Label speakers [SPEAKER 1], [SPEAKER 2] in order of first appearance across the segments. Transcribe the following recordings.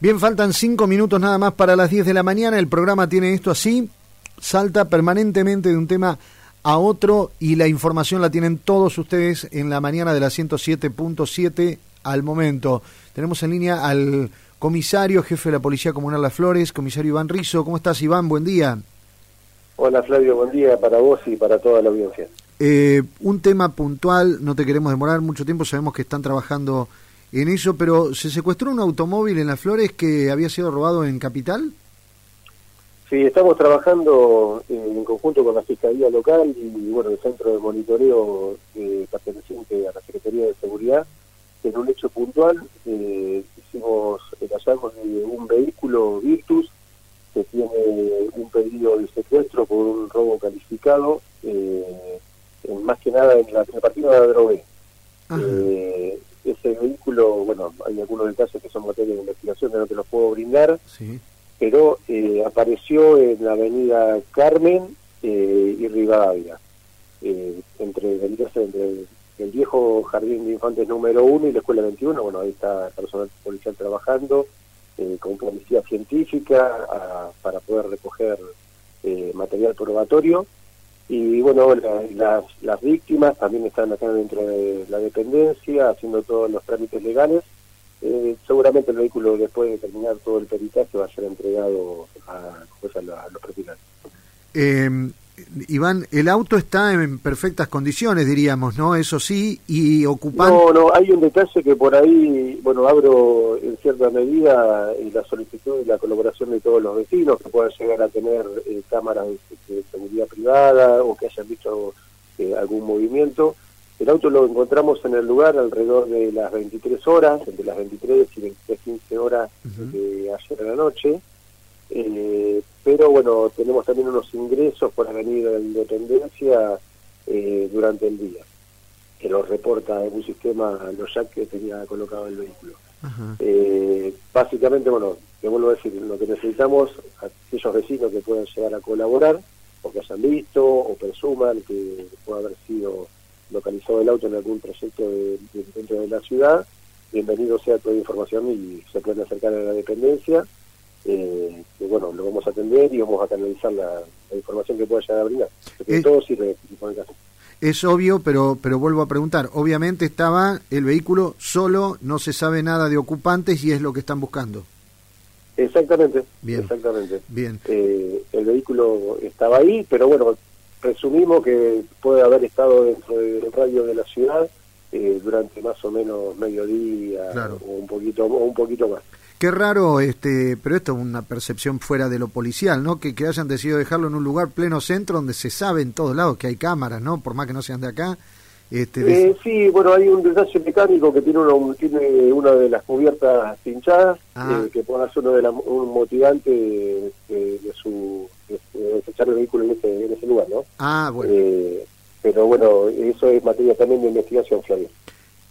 [SPEAKER 1] Bien, faltan cinco minutos nada más para las 10 de la mañana. El programa tiene esto así, salta permanentemente de un tema a otro y la información la tienen todos ustedes en la mañana de la 107.7 al momento. Tenemos en línea al comisario, jefe de la Policía Comunal Las Flores, comisario Iván Rizo. ¿Cómo estás, Iván? Buen día.
[SPEAKER 2] Hola, Flavio. Buen día para vos y para toda la audiencia.
[SPEAKER 1] Eh, un tema puntual, no te queremos demorar mucho tiempo, sabemos que están trabajando en eso, pero ¿se secuestró un automóvil en Las Flores que había sido robado en Capital?
[SPEAKER 2] Sí, estamos trabajando eh, en conjunto con la Fiscalía Local y bueno el Centro de Monitoreo eh, perteneciente a la Secretaría de Seguridad. En un hecho puntual eh, hicimos el hallazgo de un vehículo Virtus que tiene un pedido de secuestro por un robo calificado, eh, más que nada en la, en partido de la drogué. Eh, ese vehículo, bueno, hay algunos detalles que son materia de investigación que no te los puedo brindar, pero eh, apareció en la avenida Carmen eh, y Rivadavia, eh, entre, entre el viejo jardín de infantes número uno y la escuela 21, bueno, ahí está el personal policial trabajando con policía científica para poder recoger material probatorio y bueno, las, las víctimas también están acá dentro de la dependencia, haciendo todos los trámites legales. Eh, seguramente el vehículo, después de terminar todo el peritaje, va a ser entregado a, pues, a, los propietarios.
[SPEAKER 1] Eh, Iván, el auto está en perfectas condiciones, diríamos, ¿no? Eso sí, y ocupando...
[SPEAKER 2] No, no, hay un detalle que por ahí, bueno, abro en cierta medida y la solicitud y la colaboración de todos los vecinos que puedan llegar a tener eh, cámaras de, seguridad privada o que hayan visto eh, algún movimiento. El auto lo encontramos en el lugar alrededor de las 23 horas, entre las 23 y 23, 15 horas de ayer en la noche. Eh, pero bueno, tenemos también unos ingresos por Avenida de Independencia eh, durante el día, que los reporta en un sistema los jack que tenía colocado el vehículo. Eh, básicamente, bueno, te vuelvo a decir, lo que necesitamos, aquellos vecinos que puedan llegar a colaborar, o que hayan visto, o presuman que puede haber sido localizado el auto en algún trayecto de, dentro de la ciudad, bienvenido sea toda información y se pueden acercar a la dependencia eh, que bueno, lo vamos a atender y vamos a canalizar la, información que pueda llegar a brindar. es, todo sirve
[SPEAKER 1] Es obvio, pero, pero vuelvo a preguntar. Obviamente estaba el vehículo solo, no se sabe nada de ocupantes y es lo que están buscando.
[SPEAKER 2] Exactamente, bien. exactamente. Bien. Eh, el vehículo estaba ahí, pero bueno, presumimos que puede haber estado dentro del radio de la ciudad eh, durante más o menos mediodía o un poquito o un poquito más.
[SPEAKER 1] Qué raro, este, pero esto es una percepción fuera de lo policial, ¿no? Que, que hayan decidido dejarlo en un lugar pleno centro donde se sabe en todos lados que hay cámaras, ¿no? Por más que no sean de acá.
[SPEAKER 2] Este, eh, sí, bueno, hay un detalle mecánico que tiene, una, tiene una de las cubiertas pinchadas, ah. eh, que puede ser uno de un motivante de, su de, desechar el vehículo en ese, en ese lugar, ¿no?
[SPEAKER 1] Ah, bueno.
[SPEAKER 2] Eh, pero bueno, eso es materia también de investigación, Flavio.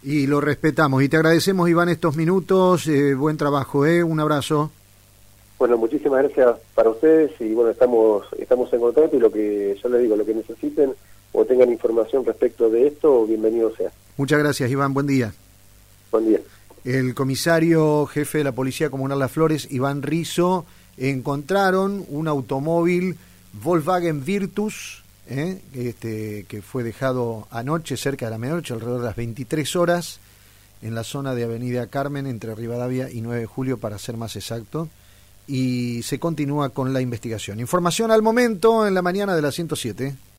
[SPEAKER 1] Y lo respetamos. Y te agradecemos, Iván, estos minutos. Eh, buen trabajo, ¿eh? Un abrazo.
[SPEAKER 2] Bueno, muchísimas gracias para ustedes y bueno, estamos, estamos en contacto y lo que yo les digo, lo que necesiten o tengan información respecto de esto, bienvenido sea.
[SPEAKER 1] Muchas gracias, Iván. Buen día.
[SPEAKER 2] Buen día.
[SPEAKER 1] El comisario jefe de la Policía Comunal Las Flores, Iván Rizo, encontraron un automóvil Volkswagen Virtus ¿eh? este, que fue dejado anoche cerca de la medianoche, alrededor de las 23 horas, en la zona de Avenida Carmen, entre Rivadavia y 9 de julio, para ser más exacto, y se continúa con la investigación. Información al momento en la mañana de la 107.